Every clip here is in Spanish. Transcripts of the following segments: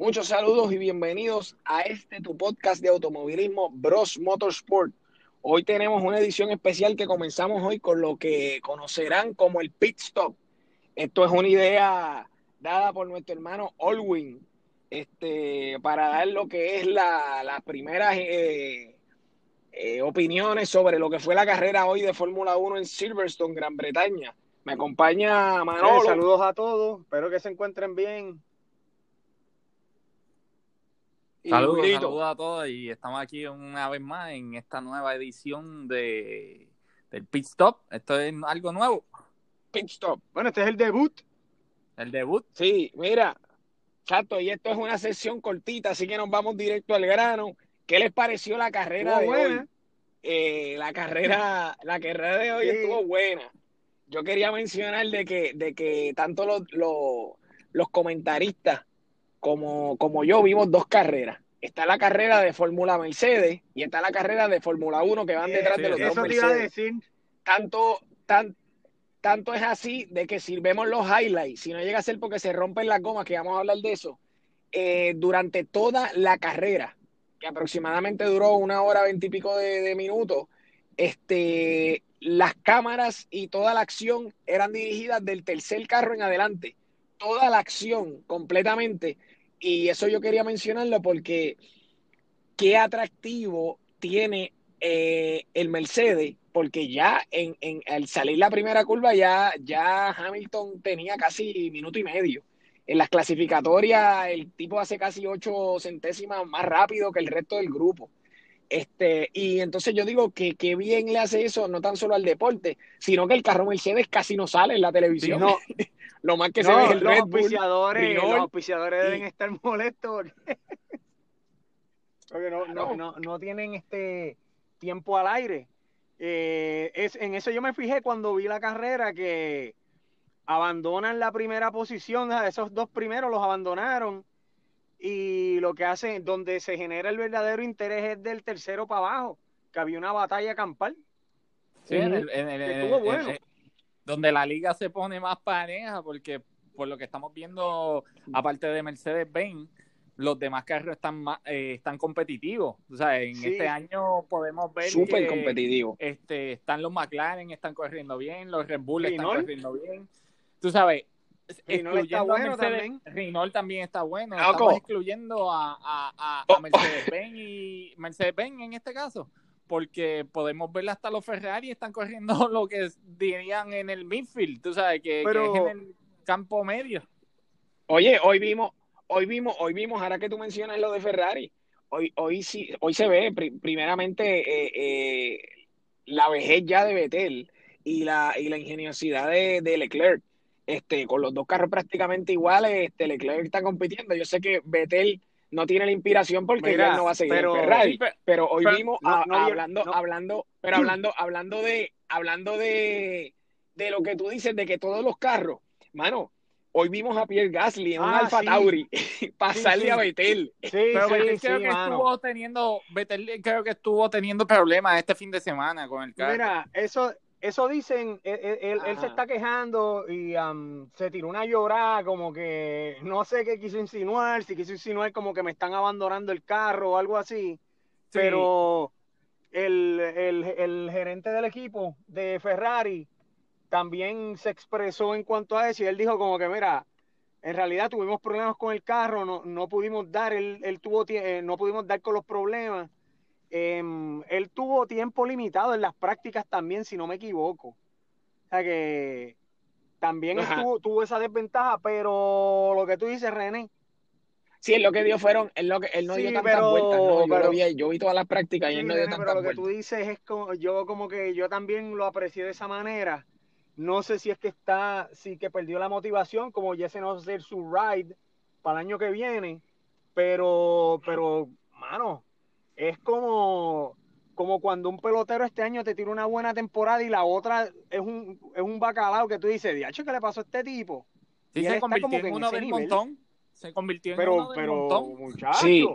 Muchos saludos y bienvenidos a este tu podcast de automovilismo Bros Motorsport. Hoy tenemos una edición especial que comenzamos hoy con lo que conocerán como el pit stop. Esto es una idea dada por nuestro hermano Olwin este, para dar lo que es las la primeras eh, eh, opiniones sobre lo que fue la carrera hoy de Fórmula 1 en Silverstone, Gran Bretaña. Me acompaña Manolo. saludos a todos, espero que se encuentren bien. Saludos, saludos a todos y estamos aquí una vez más en esta nueva edición de del Pit Stop. Esto es algo nuevo. Pit Stop. Bueno, este es el debut. El debut. Sí, mira, chato, y esto es una sesión cortita, así que nos vamos directo al grano. ¿Qué les pareció la carrera de hoy? Eh, la carrera, la carrera de hoy estuvo buena. Yo quería mencionar de que, de que tanto los, los comentaristas como, como yo vimos dos carreras. Está la carrera de Fórmula Mercedes y está la carrera de Fórmula 1 que van detrás de los dos Mercedes. Tanto, tan, tanto es así de que si vemos los highlights, si no llega a ser porque se rompen las gomas, que vamos a hablar de eso, eh, durante toda la carrera, que aproximadamente duró una hora veintipico de, de minutos, este, las cámaras y toda la acción eran dirigidas del tercer carro en adelante. Toda la acción completamente y eso yo quería mencionarlo porque qué atractivo tiene eh, el Mercedes, porque ya en, en, al salir la primera curva ya, ya Hamilton tenía casi minuto y medio. En las clasificatorias el tipo hace casi ocho centésimas más rápido que el resto del grupo. Este, y entonces yo digo que qué bien le hace eso, no tan solo al deporte, sino que el carro Mercedes casi no sale en la televisión. no, lo más que se ve es el los Red Bull, los auspiciadores deben estar molestos porque, no, no, no, no, tienen este tiempo al aire. Eh, es, en eso yo me fijé cuando vi la carrera que abandonan la primera posición, esos dos primeros los abandonaron y lo que hacen, donde se genera el verdadero interés es del tercero para abajo, que había una batalla campal. Sí, en el, en el, estuvo bueno donde la liga se pone más pareja, porque por lo que estamos viendo, aparte de Mercedes-Benz, los demás carros están más, eh, están competitivos. O sea, en este año podemos ver Súper competitivo. Este, están los McLaren, están corriendo bien, los Red Bull están corriendo bien. Tú sabes, Rinol está bueno también. Rinol también está bueno. Estamos excluyendo a, a, a, a Mercedes-Benz y Mercedes-Benz en este caso porque podemos ver hasta los Ferrari están corriendo lo que dirían en el midfield, tú sabes, que, es en el campo medio. Oye, hoy vimos, hoy vimos, hoy vimos, ahora que tú mencionas lo de Ferrari, hoy, hoy sí, hoy se ve primeramente eh, eh, la vejez ya de Vettel y la, y la ingeniosidad de, de, Leclerc. Este, con los dos carros prácticamente iguales, este, Leclerc está compitiendo. Yo sé que Vettel no tiene la inspiración porque no va a seguir pero, Ferrari. Pero, hoy vimos hablando, hablando, pero hablando, hablando de, hablando de, de lo que tú dices, de que todos los carros, mano, hoy vimos a Pierre Gasly en un ah, Alfa Tauri pasarle a Betel. Sí, pero creo que estuvo teniendo, Betel creo que estuvo teniendo problemas este fin de semana con el carro. Mira, eso, eso dicen, e, e, él, él, se está quejando y se tiró una llorada como que no sé qué quiso insinuar, si quiso insinuar como que me están abandonando el carro o algo así, pero el, el, el, gerente del equipo de Ferrari también se expresó en cuanto a eso y él dijo como que mira, en realidad tuvimos problemas con el carro, no, no pudimos dar, él, él tuvo, eh, no pudimos dar con los problemas Em, él tuvo tiempo limitado en las prácticas también, si no me equivoco. O sea que también tuvo esa desventaja, pero lo que tú dices, René. Sí, él lo que dio fueron, él, lo que, él no dio tantas vueltas, no, yo, lo vi, yo vi todas las prácticas y él no dio tantas pero lo que tú dices es como, yo como que yo también lo aprecié de esa manera. No sé si es que está, sí que perdió la motivación, como ya se nos hacer su ride para el año que viene, pero, pero, mano, es como, como cuando un pelotero este año te tira una buena temporada y la otra es un, es un bacalao que tú dices, diacho, ¿qué le pasó a este tipo? Sí, se convirtió en uno del montón. Se convirtió en uno del montón. Sí.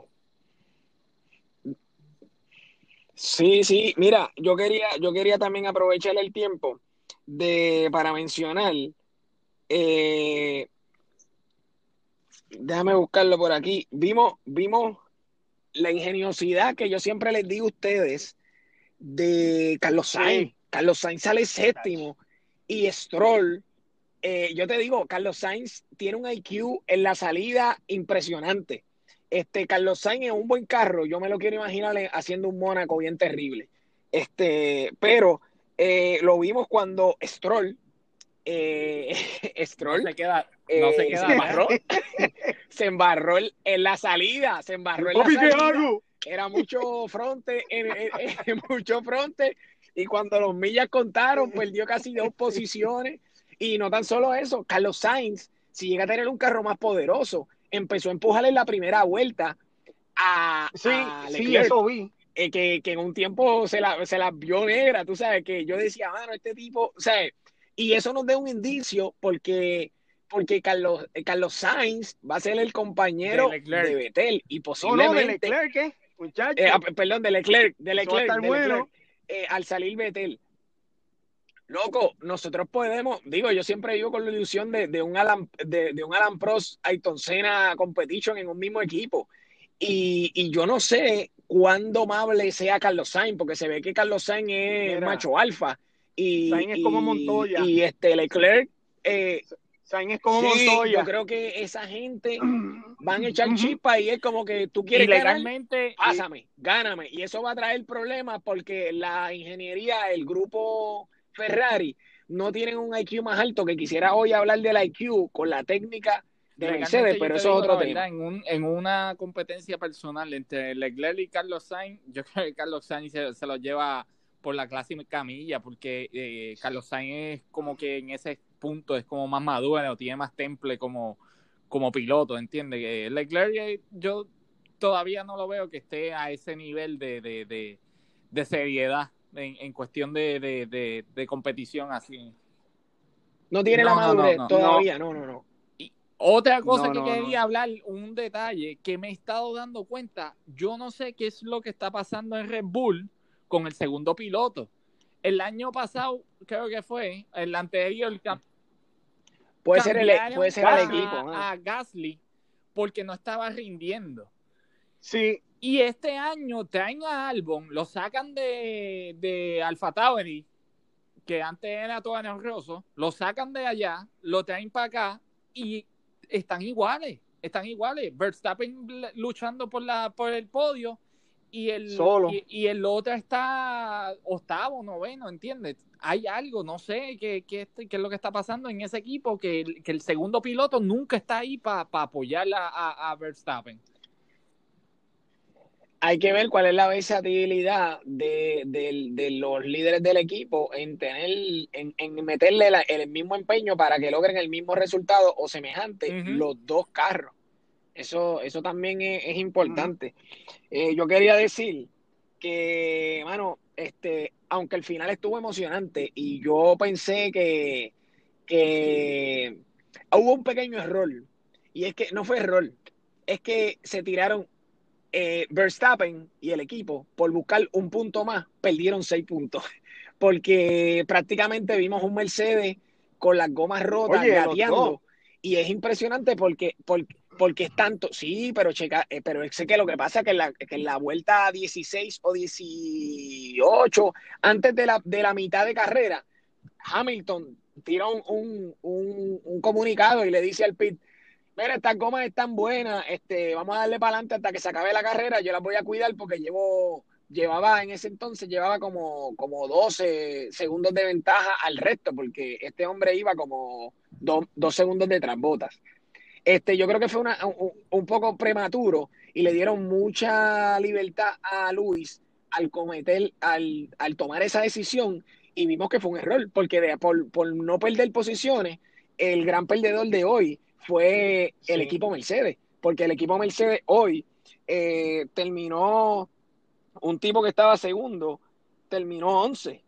Sí, sí, mira, yo quería, yo quería también aprovechar el tiempo de, para mencionar eh, déjame buscarlo por aquí. Vimos, vimos la ingeniosidad que yo siempre les digo a ustedes de Carlos Sainz. Carlos Sainz sale séptimo y Stroll. Eh, yo te digo, Carlos Sainz tiene un IQ en la salida impresionante. Este, Carlos Sainz es un buen carro, yo me lo quiero imaginar haciendo un Mónaco bien terrible. Este, pero eh, lo vimos cuando Stroll, eh, Stroll se queda, no se, queda se embarró, se embarró en la salida, se embarró en la salida. Era mucho fronte, mucho fronte, y cuando los millas contaron, perdió casi dos posiciones. Y no tan solo eso, Carlos Sainz, si llega a tener un carro más poderoso, empezó a empujar en la primera vuelta a, sí, sí, eso vi. Eh, que, en un tiempo se la, se la vio negra, tú sabes, que yo decía, mano, este tipo, o sea, y eso nos da un indicio porque, porque Carlos, eh, Carlos Sainz va a ser el compañero de, de Betel y posiblemente... No, de Leclerc. Eh, ah, perdón, de Leclerc, de Leclerc, al salir Betel. Loco, nosotros podemos, digo, yo siempre vivo con la ilusión de, de un Alan, de, de, un Alan Prost Ayrton Senna Competition en un mismo equipo. Y, y, yo no sé cuándo amable sea Carlos Sainz, porque se ve que Carlos Sainz es macho alfa. Y, Sainz es como Montoya. Y, este Leclerc. Eh, Sainz es como Montoya. Yo creo que esa gente van a echar chispa y es como que tú quieres legalmente pásame, gáname. Y eso va a traer problemas porque la ingeniería, el grupo Ferrari, no tienen un IQ más alto que quisiera hoy hablar del IQ con la técnica de Mercedes, pero eso es otro tema. En, un, en, una competencia personal entre Leclerc y Carlos Sainz, yo creo que Carlos Sainz se, lo lleva por la clase camilla, porque eh, Carlos Sainz es como que en ese punto es como más maduro, o tiene más temple como, como piloto, ¿entiendes? Eh, Leclerc eh, yo todavía no lo veo que esté a ese nivel de, de, de, de seriedad en, en cuestión de, de, competición así. No tiene la madurez todavía, no, no, no. Y otra cosa que quería hablar, un detalle que me he estado dando cuenta, yo no sé qué es lo que está pasando en Red Bull con el segundo piloto. El año pasado, creo que fue, el anterior, puede ser el, puede ser el equipo. A Gasly porque no estaba rindiendo. Sí, y este año traen a Albon, lo sacan de, de Alfa Tauri, que antes era todo honroso, lo sacan de allá, lo traen para acá y están iguales, están iguales. Verstappen luchando por, la, por el podio y el, Solo. Y, el otro está octavo, noveno, ¿entiendes? Hay algo, no sé qué, qué, qué es lo que está pasando en ese equipo, que, que el segundo piloto nunca está ahí para apoyar a, a Verstappen hay que ver cuál es la versatilidad de, los líderes del equipo en tener, en, meterle el mismo empeño para que logren el mismo resultado o semejante los dos carros. Eso, eso también es, importante. Eh, yo quería decir que, mano, este, aunque el final estuvo emocionante y yo pensé que, que hubo un pequeño error, y es que no fue error, es que se tiraron eh, Verstappen y el equipo, por buscar un punto más, perdieron seis puntos. Porque prácticamente vimos un Mercedes con las gomas rotas, gateando. Y es impresionante porque, porque, porque, es tanto. Sí, pero checa, eh, pero sé que lo que pasa es que en la, que en la vuelta 16 o 18, antes de la, de la mitad de carrera, Hamilton tira un, un, un comunicado y le dice al pit mira, estas gomas están buenas, este, vamos a darle para adelante hasta que se acabe la carrera, yo las voy a cuidar porque llevo, llevaba en ese entonces, llevaba como, como 12 segundos de ventaja al resto, porque este hombre iba como dos segundos detrás botas. Este, yo creo que fue una, un, poco prematuro y le dieron mucha libertad a Luis al cometer, al, al tomar esa decisión y vimos que fue un error, porque de, por, por no perder posiciones, el gran perdedor de hoy fue el equipo Mercedes, porque el equipo Mercedes hoy eh, terminó, un tipo que estaba segundo, terminó 11.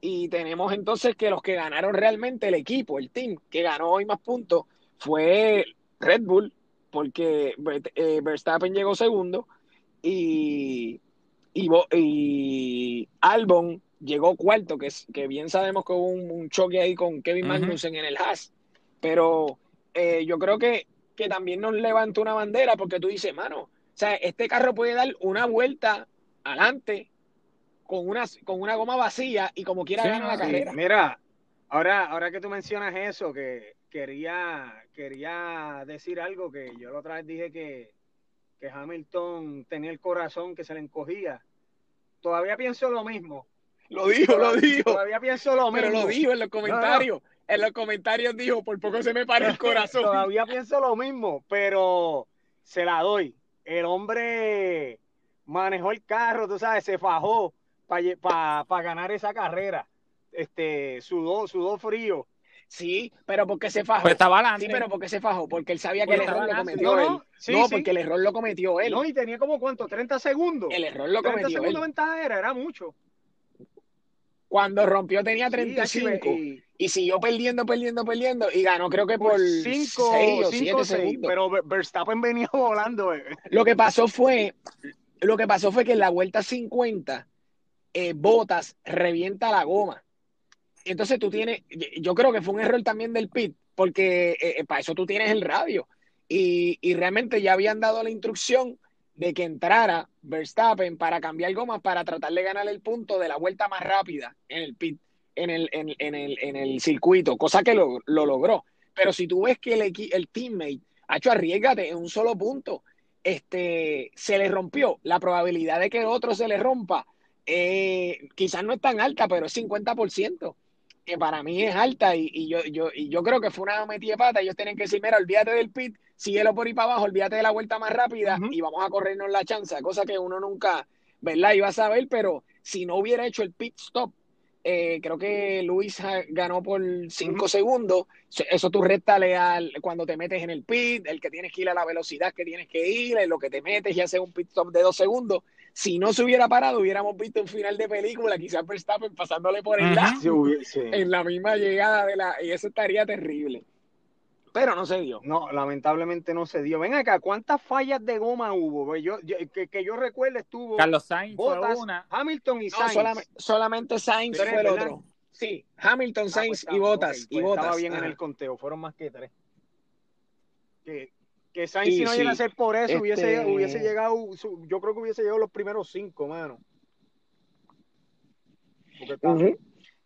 Y tenemos entonces que los que ganaron realmente el equipo, el team, que ganó hoy más puntos, fue Red Bull, porque eh, Verstappen llegó segundo y, y, Albon llegó cuarto, que, que bien sabemos que hubo un, choque ahí con Kevin Magnussen en el Haas, pero eh, yo creo que que también nos levanta una bandera porque tú dices, mano, o sea, este carro puede dar una vuelta adelante con una, con una goma vacía y como quiera ganar la carrera. Mira, ahora, ahora que tú mencionas eso, que quería, quería decir algo que yo la otra vez dije que, que Hamilton tenía el corazón que se le encogía. Todavía pienso lo mismo. Lo dijo, lo dijo. Todavía pienso lo mismo. Pero lo dijo en los comentarios. En los comentarios dijo, por poco se me para el corazón. Todavía pienso lo mismo, pero se la doy. El hombre manejó el carro, tú sabes, se fajó para pa, ganar esa carrera. Este, sudó, sudó frío. Sí, pero porque se fajó. Pues estaba Sí, pero porque se fajó, porque él sabía que el error lo cometió él. No, porque el error lo cometió él. No, y tenía como cuánto, 30 segundos. El error lo cometió 30 segundos de ventaja era, era mucho. Cuando rompió tenía 35 y siguió perdiendo, perdiendo, perdiendo y ganó creo que por 5 o 7 segundos. Pero Verstappen venía volando. Eh. Lo que pasó fue, lo que pasó fue que en la vuelta 50 eh, Botas revienta la goma. Entonces tú tienes, yo creo que fue un error también del pit, porque eh, eh, para eso tú tienes el radio. Y, y realmente ya habían dado la instrucción de que entrara Verstappen para cambiar gomas para tratar de ganar el punto de la vuelta más rápida en el pit, en el, en, en el, en el circuito, cosa que lo, lo, logró. Pero si tú ves que el, el teammate ha hecho arriesgate en un solo punto, este, se le rompió, la probabilidad de que otro se le rompa, eh, quizás no es tan alta, pero es 50%, que para mí es alta y, y yo, yo, y yo creo que fue una metida de pata. Ellos tienen que decir, mira, olvídate del pit, síguelo por ahí para abajo, olvídate de la vuelta más rápida y vamos a corrernos la chance, cosa que uno nunca, ¿verdad? Iba a saber, pero si no hubiera hecho el pit stop, eh, creo que Luis ganó por cinco segundos. Eso tú restale al cuando te metes en el pit, el que tienes que ir a la velocidad que tienes que ir, en lo que te metes y haces un pit stop de dos segundos. Si no se hubiera parado, hubiéramos visto un final de película, quizás Verstappen pasándole por el lado en la misma llegada de la. Y eso estaría terrible pero no se dio. No, lamentablemente no se dio. Ven acá, ¿cuántas fallas de goma hubo? Pues yo, que, que, yo recuerde estuvo Carlos Sainz fue una. Hamilton y Sainz. solamente, Sainz fue el otro. Sí, Hamilton, ah, Sainz pues y Botas. y pues Estaba bien en el conteo, fueron más que tres. Que, que Sainz si no llega a ser por eso, hubiese, este hubiese llegado, yo creo que hubiese llegado los primeros cinco, mano.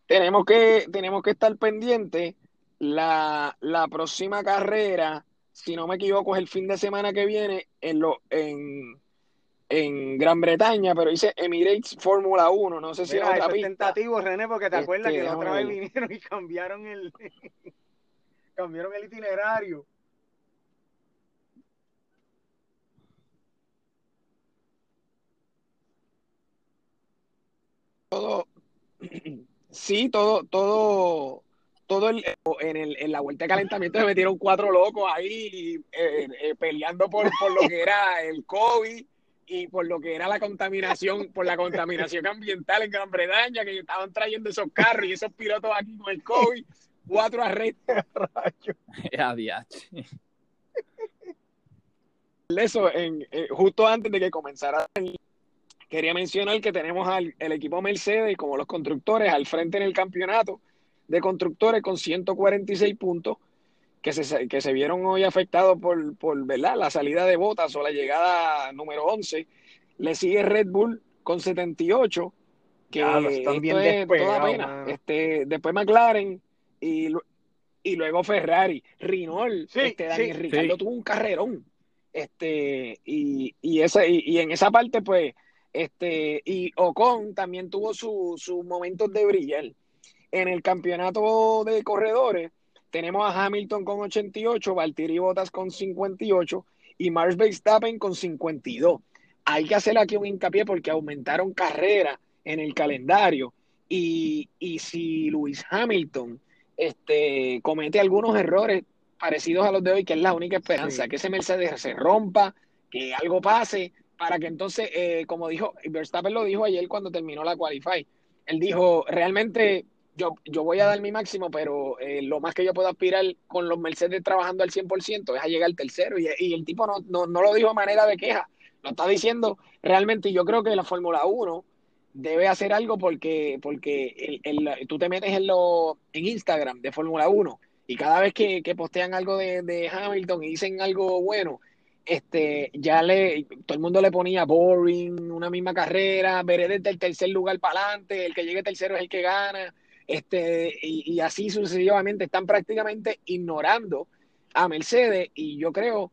tenemos, que, tenemos que estar pendientes la, la, próxima carrera, si no me equivoco, es el fin de semana que viene en, lo, en, en Gran Bretaña, pero dice Emirates Fórmula 1, no sé si es otra pista. tentativo, René, porque te acuerdas este, que la otra vez vinieron y cambiaron el cambiaron el itinerario. Todo sí, todo todo todo el, en, el, en la vuelta de calentamiento se metieron cuatro locos ahí eh, eh, peleando por, por lo que era el COVID y por lo que era la contaminación, por la contaminación ambiental en Gran Bretaña, que estaban trayendo esos carros y esos pilotos aquí con el COVID, cuatro arrestos. Eso, en, eh, justo antes de que comenzara, quería mencionar que tenemos al el equipo Mercedes como los constructores al frente en el campeonato de constructores con 146 puntos que se, que se vieron hoy afectados por, por ¿verdad? la salida de botas o la llegada número 11. Le sigue Red Bull con 78, que ah, esto es toda pena. Este, después McLaren y, y luego Ferrari. Rinol, este, Daniel Ricardo tuvo un carrerón. Este, y, y, esa, y, en esa parte, pues, este, y Ocon también tuvo sus su momentos de brillar. En el campeonato de corredores tenemos a Hamilton con 88, Valtteri Bottas con 58 y Max Verstappen con 52. Hay que hacer aquí un hincapié porque aumentaron carreras en el calendario. Y, y si Luis Hamilton este, comete algunos errores parecidos a los de hoy, que es la única esperanza, que ese Mercedes se rompa, que algo pase, para que entonces, eh, como dijo, Verstappen lo dijo ayer cuando terminó la Qualify, él dijo, realmente yo, yo voy a dar mi máximo, pero eh, lo más que yo puedo aspirar con los Mercedes trabajando al 100% es a llegar al tercero. Y, y el tipo no, no, no, lo dijo de manera de queja, lo está diciendo realmente. Yo creo que la Fórmula 1 debe hacer algo porque, porque el, el, tú te metes en, lo, en Instagram de Fórmula 1 Y cada vez que, postean algo de, Hamilton y dicen algo bueno, este, ya le, todo el mundo le ponía boring, una misma carrera, veré desde el tercer lugar para adelante, el que llegue tercero es el que gana, este, y, así sucesivamente, están prácticamente ignorando a Mercedes y yo creo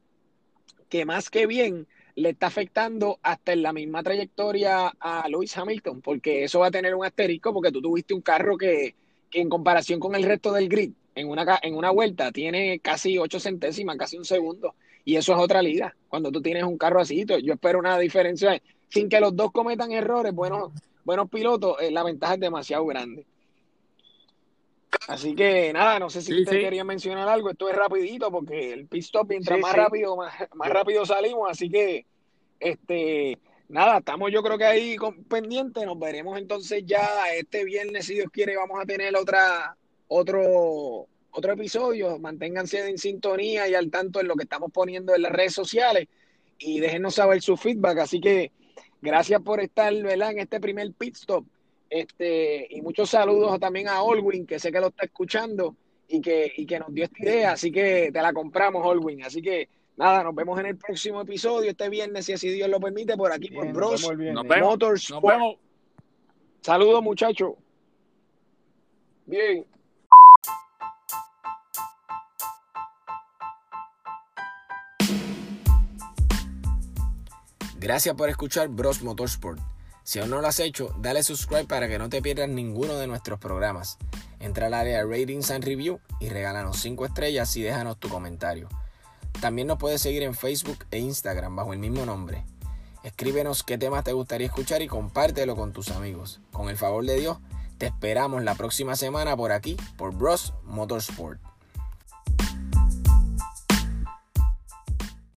que más que bien le está afectando hasta en la misma trayectoria a Lewis Hamilton, porque eso va a tener un asterisco porque tú tuviste un carro que, que en comparación con el resto del grid, en una, en una vuelta tiene casi ocho centésimas, casi un segundo. Y eso es otra liga. Cuando tú tienes un carro así, yo espero una diferencia. Sin que los dos cometan errores, buenos, buenos pilotos, eh, la ventaja es demasiado grande. Así que nada, no sé si usted quería mencionar algo. Esto es rapidito porque el pit stop, mientras más rápido, más, más rápido salimos. Así que, este, nada, estamos yo creo que ahí con, pendientes. Nos veremos entonces ya este viernes, si Dios quiere, vamos a tener otra, otro, otro episodio. Manténganse en sintonía y al tanto en lo que estamos poniendo en las redes sociales y déjenos saber su feedback. Así que gracias por estar ¿verdad? en este primer pit stop. Este, y muchos saludos también a Olwin, que sé que lo está escuchando y que, y que nos dio esta idea. Así que te la compramos, Olwin. Así que nada, nos vemos en el próximo episodio este viernes, si así Dios lo permite, por aquí por Bros nos vemos, Nos vemos. Saludos, muchachos. Bien. Gracias por escuchar Bros Motorsport. Si aún no lo has hecho, dale subscribe para que no te pierdas ninguno de nuestros programas. Entra al área Ratings and Review y regálanos 5 estrellas y déjanos tu comentario. También nos puedes seguir en Facebook e Instagram bajo el mismo nombre. Escríbenos qué temas te gustaría escuchar y compártelo con tus amigos. Con el favor de Dios, te esperamos la próxima semana por aquí, por Bros Motorsport.